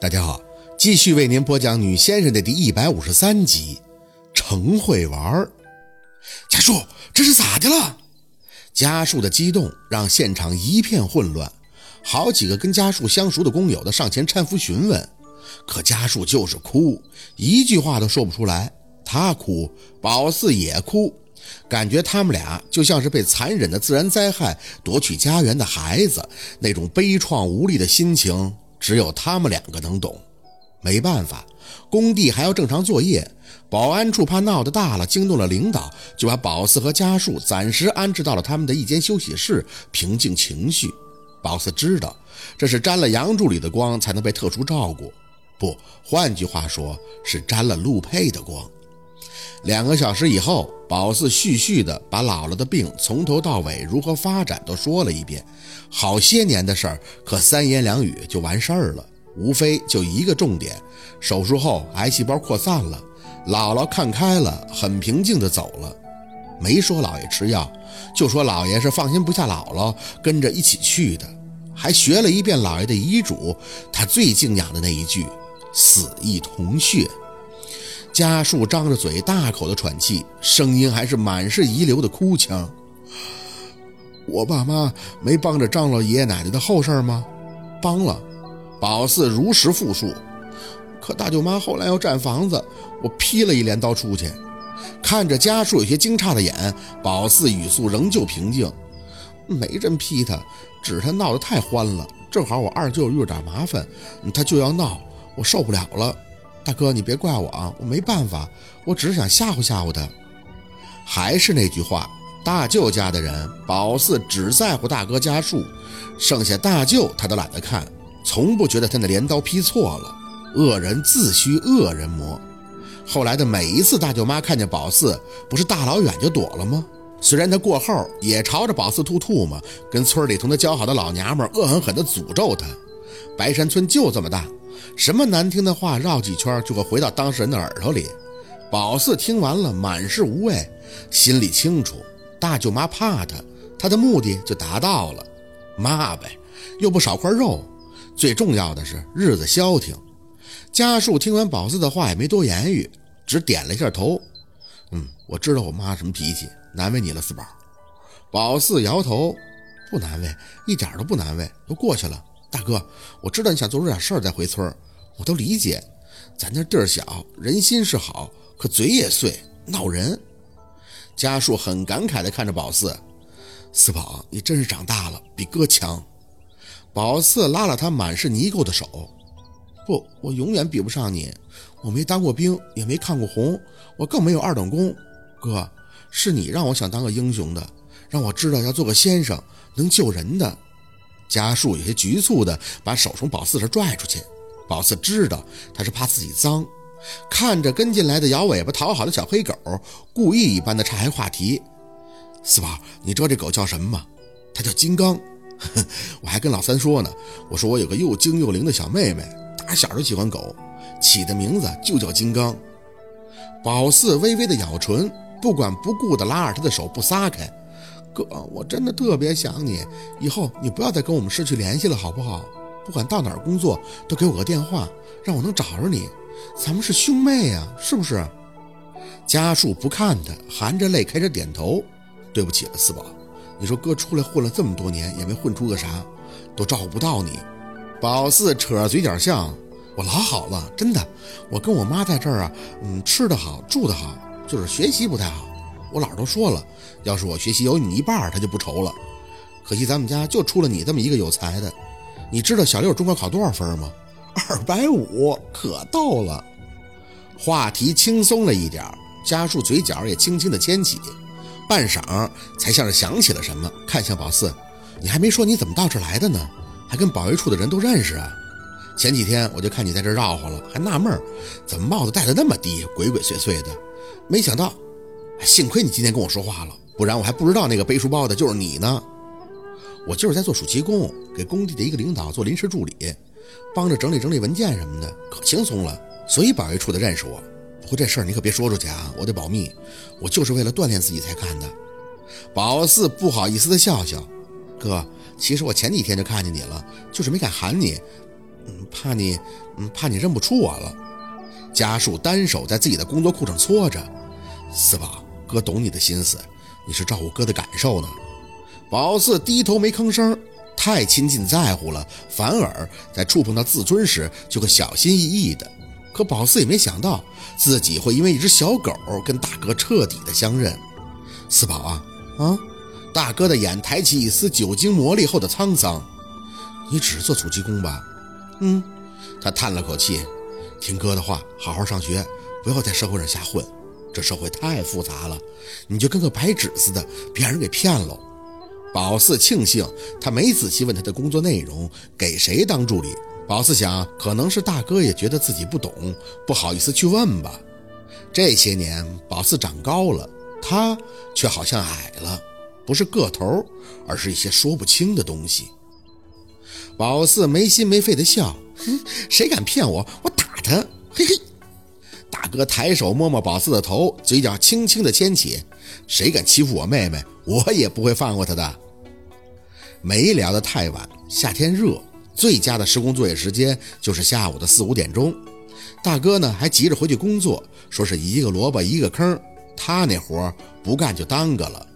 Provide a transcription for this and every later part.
大家好，继续为您播讲《女先生》的第一百五十三集。程会玩儿，家树，这是咋的了？家树的激动让现场一片混乱，好几个跟家树相熟的工友的上前搀扶询问，可家树就是哭，一句话都说不出来。他哭，宝四也哭，感觉他们俩就像是被残忍的自然灾害夺取家园的孩子，那种悲怆无力的心情。只有他们两个能懂，没办法，工地还要正常作业。保安处怕闹得大了，惊动了领导，就把宝四和家树暂时安置到了他们的一间休息室，平静情绪。宝四知道，这是沾了杨助理的光才能被特殊照顾，不，换句话说，是沾了陆佩的光。两个小时以后，宝四絮絮地把姥姥的病从头到尾如何发展都说了一遍。好些年的事儿，可三言两语就完事儿了，无非就一个重点：手术后癌细胞扩散了。姥姥看开了，很平静地走了，没说姥爷吃药，就说姥爷是放心不下姥姥，跟着一起去的，还学了一遍姥爷的遗嘱，他最敬仰的那一句：“死亦同穴。”家树张着嘴，大口的喘气，声音还是满是遗留的哭腔。我爸妈没帮着张罗爷爷奶奶的后事吗？帮了。宝四如实复述。可大舅妈后来要占房子，我劈了一镰刀出去。看着家树有些惊诧的眼，宝四语速仍旧平静。没人劈他，只是他闹得太欢了。正好我二舅遇着点麻烦，他就要闹，我受不了了。大哥，你别怪我啊，我没办法，我只是想吓唬吓唬他。还是那句话，大舅家的人，宝四只在乎大哥家树，剩下大舅他都懒得看，从不觉得他那镰刀劈错了。恶人自须恶人磨。后来的每一次，大舅妈看见宝四，不是大老远就躲了吗？虽然他过后也朝着宝四吐吐沫，跟村里同他交好的老娘们恶狠狠地诅咒他。白山村就这么大。什么难听的话绕几圈就会回到当事人的耳朵里。宝四听完了，满是无味，心里清楚，大舅妈怕他，他的目的就达到了，骂呗，又不少块肉，最重要的是日子消停。家树听完宝四的话也没多言语，只点了一下头。嗯，我知道我妈什么脾气，难为你了，四宝。宝四摇头，不难为，一点都不难为，都过去了。大哥，我知道你想做出点事儿再回村我都理解。咱这地儿小，人心是好，可嘴也碎，闹人。家树很感慨地看着宝四，四宝，你真是长大了，比哥强。宝四拉了他满是泥垢的手，不，我永远比不上你。我没当过兵，也没看过红，我更没有二等功。哥，是你让我想当个英雄的，让我知道要做个先生，能救人的。家树有些局促地把手从宝四这拽出去，宝四知道他是怕自己脏，看着跟进来的摇尾巴讨好的小黑狗，故意一般的岔开话题：“四宝，你知道这狗叫什么吗？它叫金刚。我还跟老三说呢，我说我有个又精又灵的小妹妹，打小就喜欢狗，起的名字就叫金刚。”宝四微微的咬唇，不管不顾地拉着他的手不撒开。哥，我真的特别想你，以后你不要再跟我们失去联系了，好不好？不管到哪儿工作，都给我个电话，让我能找着你。咱们是兄妹呀，是不是？家树不看他，含着泪开始点头。对不起了，四宝，你说哥出来混了这么多年，也没混出个啥，都照顾不到你。宝四扯着嘴角笑，我老好了，真的。我跟我妈在这儿啊，嗯，吃得好，住得好，就是学习不太好。我姥都说了，要是我学习有你一半，他就不愁了。可惜咱们家就出了你这么一个有才的。你知道小六中考考多少分吗？二百五，可逗了。话题轻松了一点，家树嘴角也轻轻的牵起，半晌才像是想起了什么，看向宝四：“你还没说你怎么到这来的呢？还跟保卫处的人都认识啊？前几天我就看你在这绕晃了，还纳闷儿怎么帽子戴的那么低，鬼鬼祟祟的。没想到。”幸亏你今天跟我说话了，不然我还不知道那个背书包的就是你呢。我就是在做暑期工，给工地的一个领导做临时助理，帮着整理整理文件什么的，可轻松了。所以保卫处的认识我。不过这事儿你可别说出去啊，我得保密。我就是为了锻炼自己才干的。宝四不好意思的笑笑，哥，其实我前几天就看见你了，就是没敢喊你。嗯怕你，嗯，怕你认不出我了。家树单手在自己的工作裤上搓着，四宝哥懂你的心思，你是照顾哥的感受呢。宝四低头没吭声，太亲近在乎了，反而在触碰到自尊时就会小心翼翼的。可宝四也没想到自己会因为一只小狗跟大哥彻底的相认。四宝啊啊！大哥的眼抬起一丝酒精磨砺后的沧桑，你只是做暑期工吧？嗯。他叹了口气。听哥的话，好好上学，不要在社会上瞎混。这社会太复杂了，你就跟个白纸似的，别人给骗了。宝四庆幸他没仔细问他的工作内容，给谁当助理。宝四想，可能是大哥也觉得自己不懂，不好意思去问吧。这些年，宝四长高了，他却好像矮了，不是个头，而是一些说不清的东西。宝四没心没肺的笑，哼，谁敢骗我，我打他！嘿嘿。大哥抬手摸摸宝四的头，嘴角轻轻的牵起，谁敢欺负我妹妹，我也不会放过他的。没聊得太晚，夏天热，最佳的施工作业时间就是下午的四五点钟。大哥呢还急着回去工作，说是一个萝卜一个坑，他那活不干就耽搁了。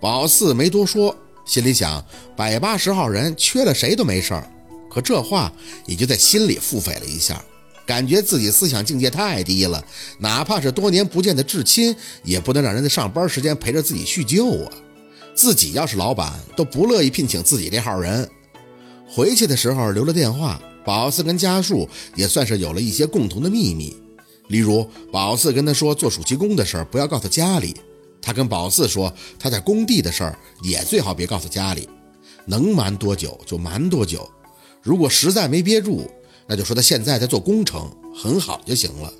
宝四没多说。心里想，百八十号人缺了谁都没事儿，可这话也就在心里腹诽了一下，感觉自己思想境界太低了，哪怕是多年不见的至亲，也不能让人在上班时间陪着自己叙旧啊。自己要是老板，都不乐意聘请自己这号人。回去的时候留了电话，宝四跟家树也算是有了一些共同的秘密，例如宝四跟他说做暑期工的事儿不要告诉家里。他跟宝四说，他在工地的事儿也最好别告诉家里，能瞒多久就瞒多久。如果实在没憋住，那就说他现在在做工程，很好就行了。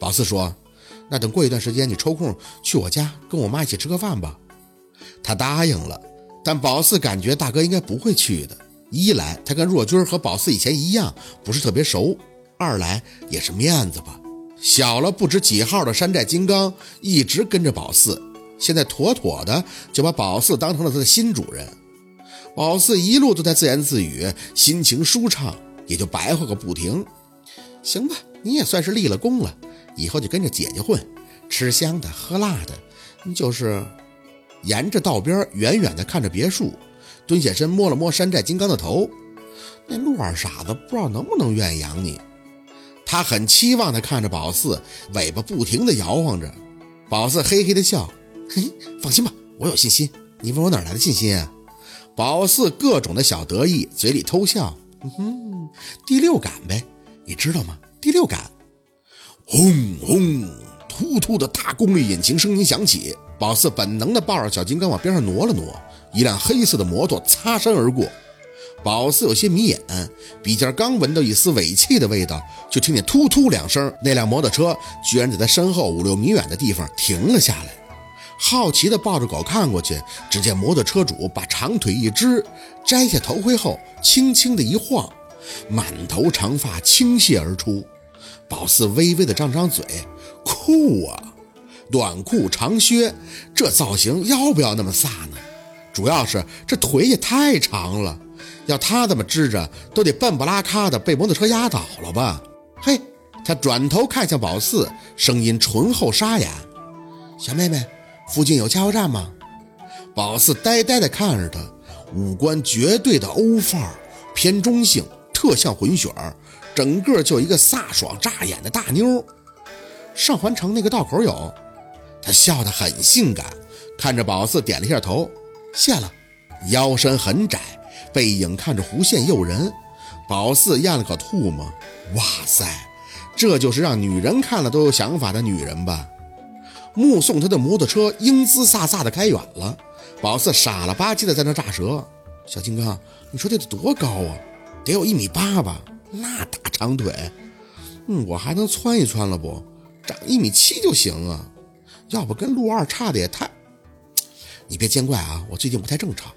宝四说：“那等过一段时间，你抽空去我家跟我妈一起吃个饭吧。”他答应了，但宝四感觉大哥应该不会去的。一来他跟若君和宝四以前一样不是特别熟，二来也是面子吧。小了不知几号的山寨金刚一直跟着宝四。现在妥妥的就把宝四当成了他的新主人，宝四一路都在自言自语，心情舒畅，也就白话个不停。行吧，你也算是立了功了，以后就跟着姐姐混，吃香的喝辣的，就是沿着道边远远的看着别墅，蹲下身摸了摸山寨金刚的头。那陆二傻子不知道能不能愿意养你，他很期望的看着宝四，尾巴不停的摇晃着。宝四嘿嘿的笑。嘿，放心吧，我有信心。你问我哪来的信心啊？宝四各种的小得意，嘴里偷笑。嗯哼，第六感呗，你知道吗？第六感。轰轰，突突的大功率引擎声音响起，宝四本能的抱着小金刚往边上挪了挪，一辆黑色的摩托擦身而过。宝四有些迷眼，鼻尖刚闻到一丝尾气的味道，就听见突突两声，那辆摩托车居然在他身后五六米远的地方停了下来。好奇地抱着狗看过去，只见摩托车主把长腿一支，摘下头盔后，轻轻的一晃，满头长发倾泻而出。宝四微微的张张嘴，酷啊！短裤长靴，这造型要不要那么飒呢？主要是这腿也太长了，要他这么支着，都得笨不拉咔的被摩托车压倒了吧？嘿，他转头看向宝四，声音醇厚沙哑：“小妹妹。”附近有加油站吗？宝四呆呆地看着他，五官绝对的欧范儿，偏中性，特像混血儿，整个就一个飒爽扎眼的大妞。上环城那个道口有。他笑得很性感，看着宝四点了一下头，谢了。腰身很窄，背影看着弧线诱人。宝四咽了口唾沫，哇塞，这就是让女人看了都有想法的女人吧？目送他的摩托车英姿飒飒的开远了，宝四傻了吧唧的在那炸舌。小金刚，你说这得多高啊？得有一米八吧？那大长腿，嗯，我还能窜一窜了不？长一米七就行啊。要不跟陆二差的也太……你别见怪啊，我最近不太正常。